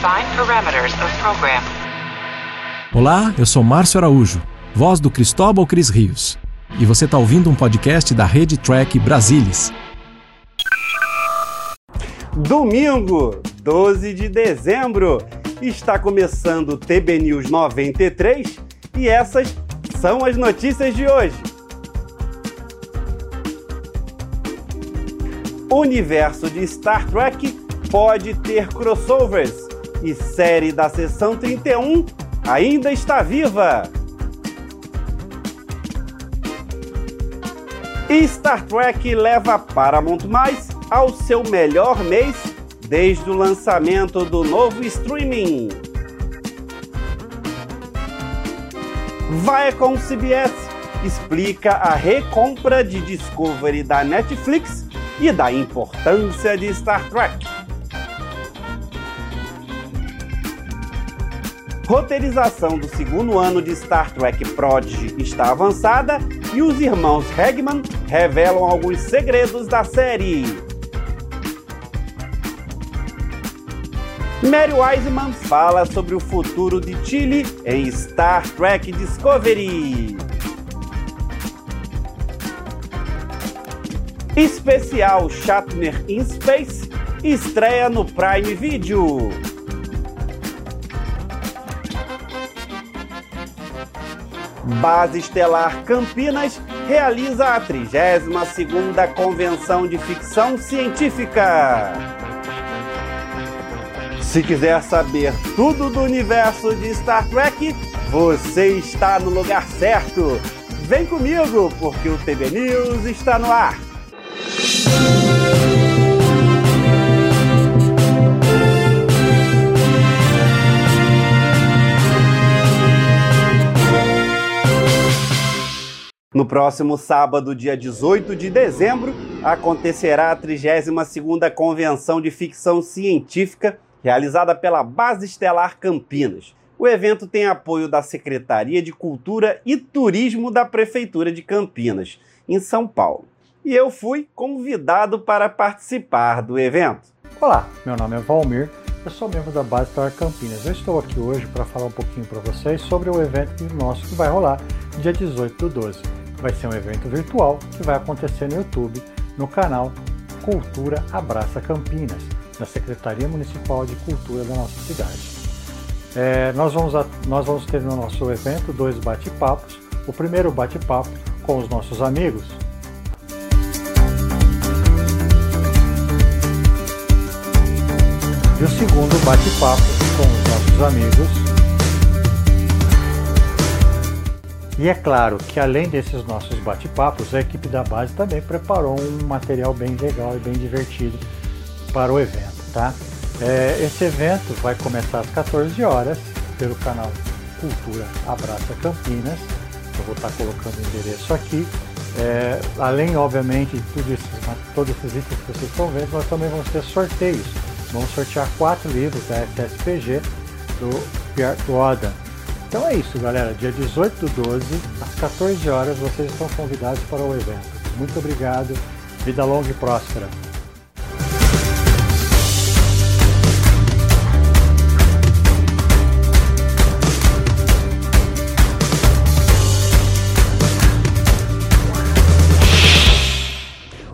Define parameters of program. Olá, eu sou Márcio Araújo, voz do Cristóbal Cris Rios. E você está ouvindo um podcast da Rede Track Brasilis. Domingo, 12 de dezembro, está começando o TB News 93 e essas são as notícias de hoje. O universo de Star Trek pode ter crossovers e série da Seção 31 ainda está viva. E Star Trek leva Paramount Mais ao seu melhor mês desde o lançamento do novo streaming. Viacom CBS explica a recompra de Discovery da Netflix e da importância de Star Trek. Roteirização do segundo ano de Star Trek Prodigy está avançada e os irmãos Hegman revelam alguns segredos da série. Mary Wiseman fala sobre o futuro de Chile em Star Trek Discovery. Especial Shatner in Space estreia no Prime Video. Base Estelar Campinas realiza a 32ª Convenção de Ficção Científica. Se quiser saber tudo do universo de Star Trek, você está no lugar certo. Vem comigo, porque o TB News está no ar. No próximo sábado, dia 18 de dezembro, acontecerá a 32ª Convenção de Ficção Científica, realizada pela Base Estelar Campinas. O evento tem apoio da Secretaria de Cultura e Turismo da Prefeitura de Campinas, em São Paulo. E eu fui convidado para participar do evento. Olá, meu nome é Valmir, eu sou membro da Base Estelar Campinas. Eu estou aqui hoje para falar um pouquinho para vocês sobre o evento nosso que vai rolar dia 18 do 12 vai ser um evento virtual que vai acontecer no YouTube, no canal Cultura Abraça Campinas, da Secretaria Municipal de Cultura da nossa cidade. É, nós, vamos a, nós vamos ter no nosso evento dois bate-papos. O primeiro bate-papo com os nossos amigos. E o segundo bate-papo com os nossos amigos E é claro que além desses nossos bate-papos, a equipe da base também preparou um material bem legal e bem divertido para o evento, tá? É, esse evento vai começar às 14 horas pelo canal Cultura Abraça Campinas. Eu vou estar colocando o endereço aqui. É, além, obviamente, de tudo isso, todos esses itens que vocês estão vendo, nós também vamos ter sorteios. Vamos sortear quatro livros da SSPG do Pierre Rodan. Então é isso, galera. Dia 18 do 12, às 14 horas, vocês estão convidados para o evento. Muito obrigado. Vida longa e próspera.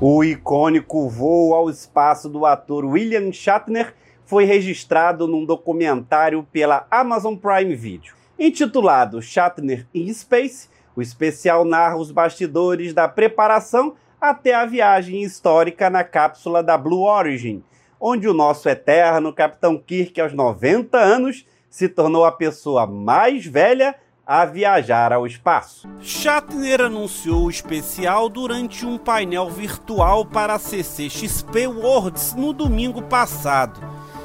O icônico voo ao espaço do ator William Shatner foi registrado num documentário pela Amazon Prime Video. Intitulado Shatner in Space, o especial narra os bastidores da preparação até a viagem histórica na cápsula da Blue Origin, onde o nosso eterno Capitão Kirk, aos 90 anos, se tornou a pessoa mais velha a viajar ao espaço. Shatner anunciou o especial durante um painel virtual para a CCXP Worlds no domingo passado.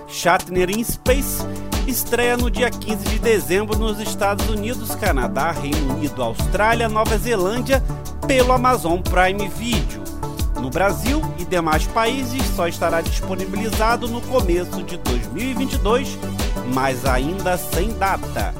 Shatner in Space estreia no dia 15 de dezembro nos Estados Unidos, Canadá, Reino Unido, Austrália, Nova Zelândia pelo Amazon Prime Video. No Brasil e demais países só estará disponibilizado no começo de 2022, mas ainda sem data.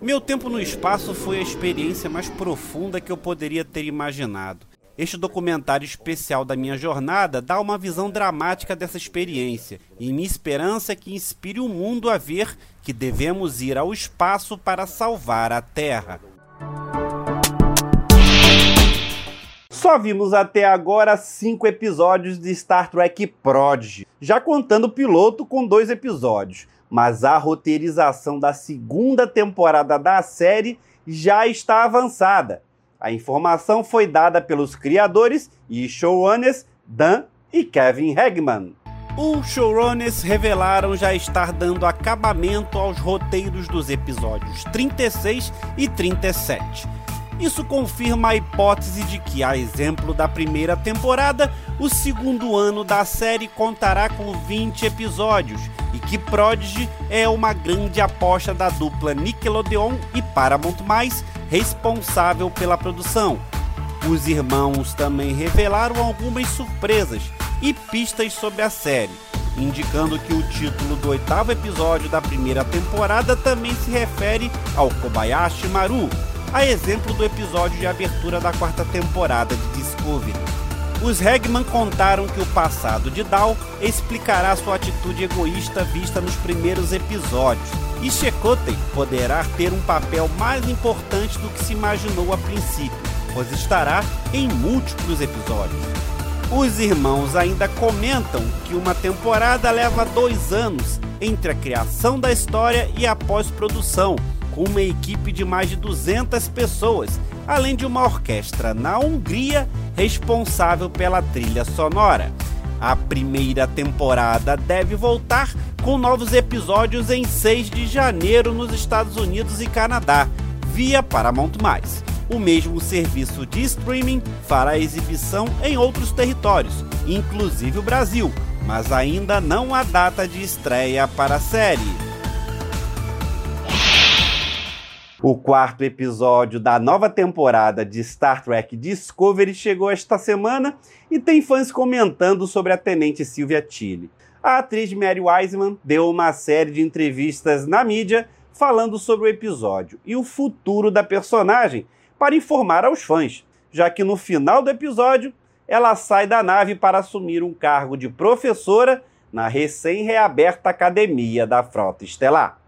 Meu tempo no espaço foi a experiência mais profunda que eu poderia ter imaginado. Este documentário especial da minha jornada dá uma visão dramática dessa experiência, e minha esperança é que inspire o mundo a ver que devemos ir ao espaço para salvar a Terra. Só vimos até agora cinco episódios de Star Trek Prodigy, já contando o piloto com dois episódios. Mas a roteirização da segunda temporada da série já está avançada. A informação foi dada pelos criadores e showrunners Dan e Kevin Hegman. Os showrunners revelaram já estar dando acabamento aos roteiros dos episódios 36 e 37 isso confirma a hipótese de que, a exemplo da primeira temporada, o segundo ano da série contará com 20 episódios e que Prodigy é uma grande aposta da dupla Nickelodeon e Paramount+, responsável pela produção. Os irmãos também revelaram algumas surpresas e pistas sobre a série, indicando que o título do oitavo episódio da primeira temporada também se refere ao Kobayashi Maru, a exemplo do episódio de abertura da quarta temporada de Discovery. Os Hegman contaram que o passado de Dal explicará sua atitude egoísta vista nos primeiros episódios, e Chakotay poderá ter um papel mais importante do que se imaginou a princípio, pois estará em múltiplos episódios. Os irmãos ainda comentam que uma temporada leva dois anos entre a criação da história e a pós-produção, com uma equipe de mais de 200 pessoas, além de uma orquestra na Hungria responsável pela trilha sonora. A primeira temporada deve voltar com novos episódios em 6 de janeiro nos Estados Unidos e Canadá, via Paramount+. O mesmo serviço de streaming fará exibição em outros territórios, inclusive o Brasil, mas ainda não há data de estreia para a série. O quarto episódio da nova temporada de Star Trek Discovery chegou esta semana e tem fãs comentando sobre a tenente Sylvia Tilly. A atriz Mary Wiseman deu uma série de entrevistas na mídia falando sobre o episódio e o futuro da personagem para informar aos fãs, já que no final do episódio ela sai da nave para assumir um cargo de professora na recém-reaberta academia da Frota Estelar.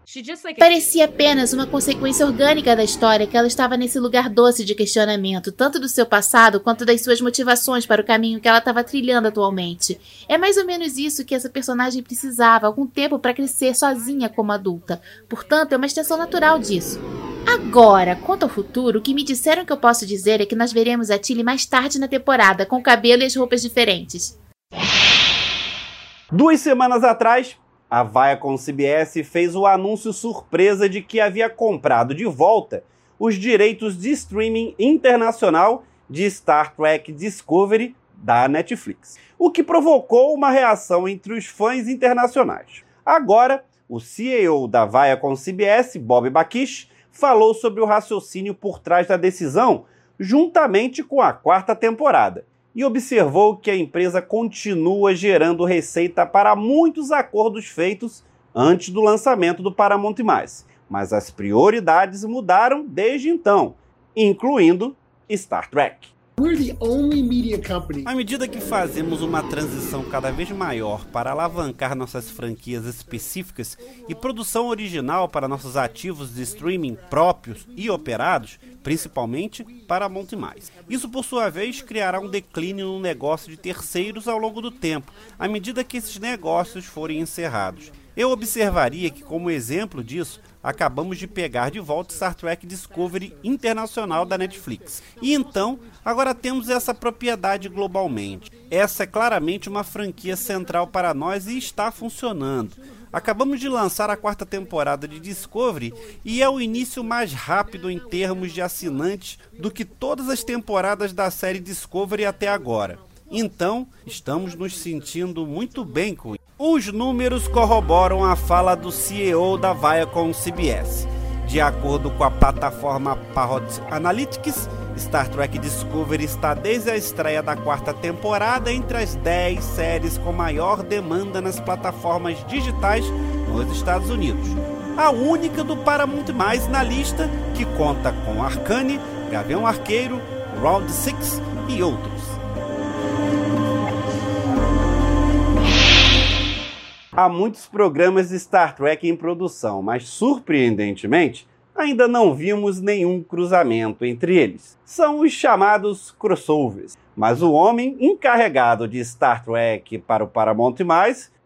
Parecia apenas uma consequência orgânica da história que ela estava nesse lugar doce de questionamento, tanto do seu passado quanto das suas motivações para o caminho que ela estava trilhando atualmente. É mais ou menos isso que essa personagem precisava, algum tempo para crescer sozinha como adulta. Portanto, é uma extensão natural disso. Agora, quanto ao futuro, o que me disseram que eu posso dizer é que nós veremos a Tilly mais tarde na temporada, com o cabelo e as roupas diferentes. Duas semanas atrás, a Viacom CBS fez o anúncio surpresa de que havia comprado de volta os direitos de streaming internacional de Star Trek Discovery da Netflix, o que provocou uma reação entre os fãs internacionais. Agora, o CEO da Viacom CBS, Bob Bakish, falou sobre o raciocínio por trás da decisão, juntamente com a quarta temporada, e observou que a empresa continua gerando receita para muitos acordos feitos antes do lançamento do Paramount+. Mas as prioridades mudaram desde então, incluindo Star Trek. À medida que fazemos uma transição cada vez maior para alavancar nossas franquias específicas e produção original para nossos ativos de streaming próprios e operados, principalmente para Monte Mais. Isso, por sua vez, criará um declínio no negócio de terceiros ao longo do tempo, à medida que esses negócios forem encerrados. Eu observaria que, como exemplo disso, acabamos de pegar de volta Star Trek Discovery Internacional da Netflix. E então, agora temos essa propriedade globalmente. Essa é claramente uma franquia central para nós e está funcionando. Acabamos de lançar a quarta temporada de Discovery e é o início mais rápido em termos de assinantes do que todas as temporadas da série Discovery até agora. Então, estamos nos sentindo muito bem com isso. Os números corroboram a fala do CEO da Viacom CBS. De acordo com a plataforma Parrot Analytics, Star Trek Discovery está desde a estreia da quarta temporada entre as 10 séries com maior demanda nas plataformas digitais nos Estados Unidos. A única do Paramount Mais na lista, que conta com Arcane, Gavião Arqueiro, Round 6 e outros. Há muitos programas de Star Trek em produção, mas surpreendentemente, ainda não vimos nenhum cruzamento entre eles. São os chamados crossovers. Mas o homem encarregado de Star Trek para o Paramount+,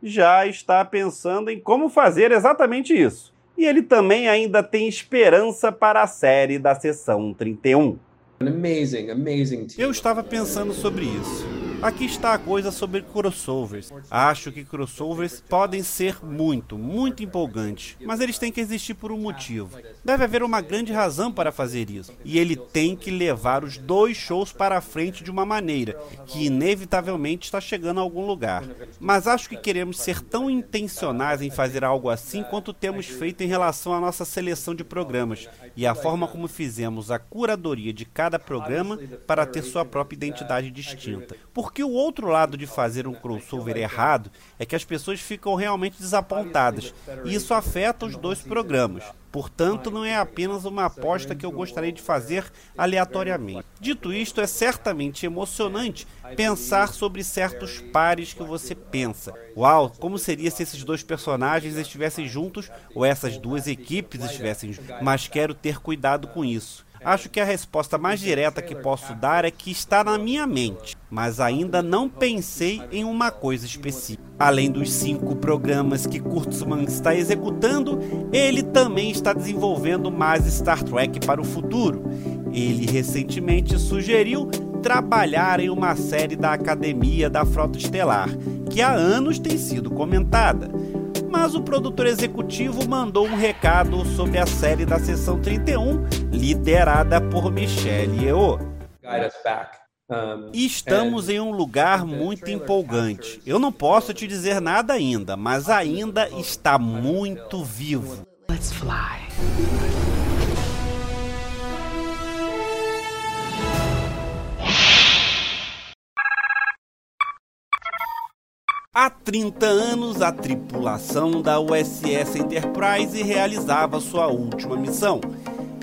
já está pensando em como fazer exatamente isso. E ele também ainda tem esperança para a série da Sessão 31. Amazing, amazing Eu estava pensando sobre isso. Aqui está a coisa sobre crossovers. Acho que crossovers podem ser muito, muito empolgantes, mas eles têm que existir por um motivo. Deve haver uma grande razão para fazer isso. E ele tem que levar os dois shows para frente de uma maneira que inevitavelmente está chegando a algum lugar. Mas acho que queremos ser tão intencionais em fazer algo assim quanto temos feito em relação à nossa seleção de programas e a forma como fizemos a curadoria de cada programa para ter sua própria identidade distinta. Por porque o outro lado de fazer um crossover errado é que as pessoas ficam realmente desapontadas. E isso afeta os dois programas. Portanto, não é apenas uma aposta que eu gostaria de fazer aleatoriamente. Dito isto, é certamente emocionante pensar sobre certos pares que você pensa. Uau, como seria se esses dois personagens estivessem juntos ou essas duas equipes estivessem juntas? Mas quero ter cuidado com isso. Acho que a resposta mais direta que posso dar é que está na minha mente, mas ainda não pensei em uma coisa específica. Além dos cinco programas que Kurtzman está executando, ele também está desenvolvendo mais Star Trek para o futuro. Ele recentemente sugeriu trabalhar em uma série da Academia da Frota Estelar, que há anos tem sido comentada mas o produtor executivo mandou um recado sobre a série da Sessão 31, liderada por Michelle Yeoh. Estamos em um lugar muito empolgante. Eu não posso te dizer nada ainda, mas ainda está muito vivo. Let's fly. 30 anos, a tripulação da USS Enterprise realizava sua última missão.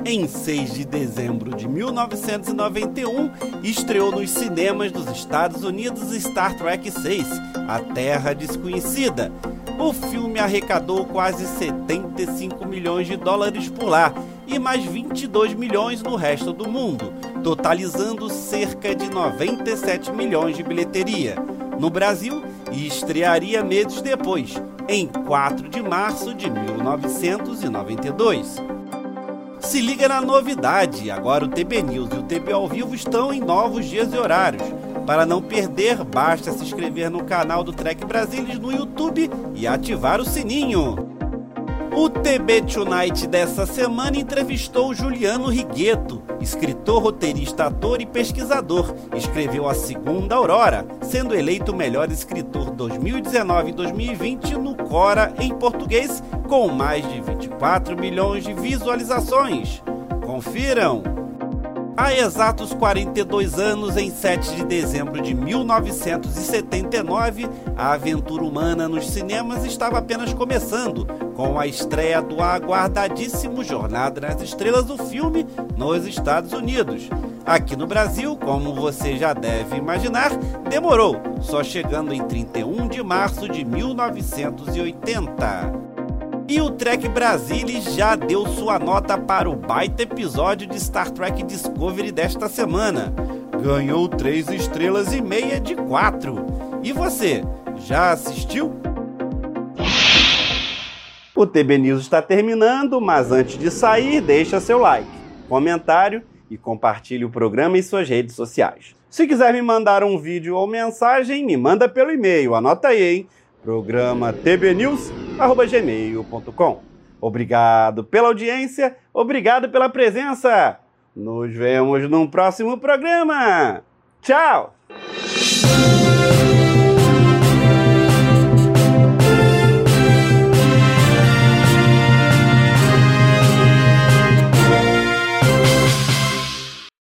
Em 6 de dezembro de 1991, estreou nos cinemas dos Estados Unidos Star Trek VI, A Terra Desconhecida. O filme arrecadou quase 75 milhões de dólares por lá e mais 22 milhões no resto do mundo, totalizando cerca de 97 milhões de bilheteria. No Brasil, e estrearia meses depois, em 4 de março de 1992. Se liga na novidade, agora o TB News e o TB ao vivo estão em novos dias e horários. Para não perder, basta se inscrever no canal do Trek Brasilis no YouTube e ativar o sininho. O TB Tonight dessa semana entrevistou Juliano Rigueto, escritor, roteirista, ator e pesquisador. Escreveu A Segunda Aurora, sendo eleito o melhor escritor 2019 e 2020 no Cora em português, com mais de 24 milhões de visualizações. Confiram! Há exatos 42 anos, em 7 de dezembro de 1979, a aventura humana nos cinemas estava apenas começando, com a estreia do aguardadíssimo Jornada nas Estrelas do filme nos Estados Unidos. Aqui no Brasil, como você já deve imaginar, demorou, só chegando em 31 de março de 1980. E o Trek Brasilis já deu sua nota para o baita episódio de Star Trek Discovery desta semana. Ganhou 3 estrelas e meia de 4. E você, já assistiu? O TB News está terminando, mas antes de sair, deixa seu like, comentário e compartilhe o programa em suas redes sociais. Se quiser me mandar um vídeo ou mensagem, me manda pelo e-mail. Anota aí, hein? Programa tbnews.com gmail.com. Obrigado pela audiência, obrigado pela presença. Nos vemos num próximo programa. Tchau!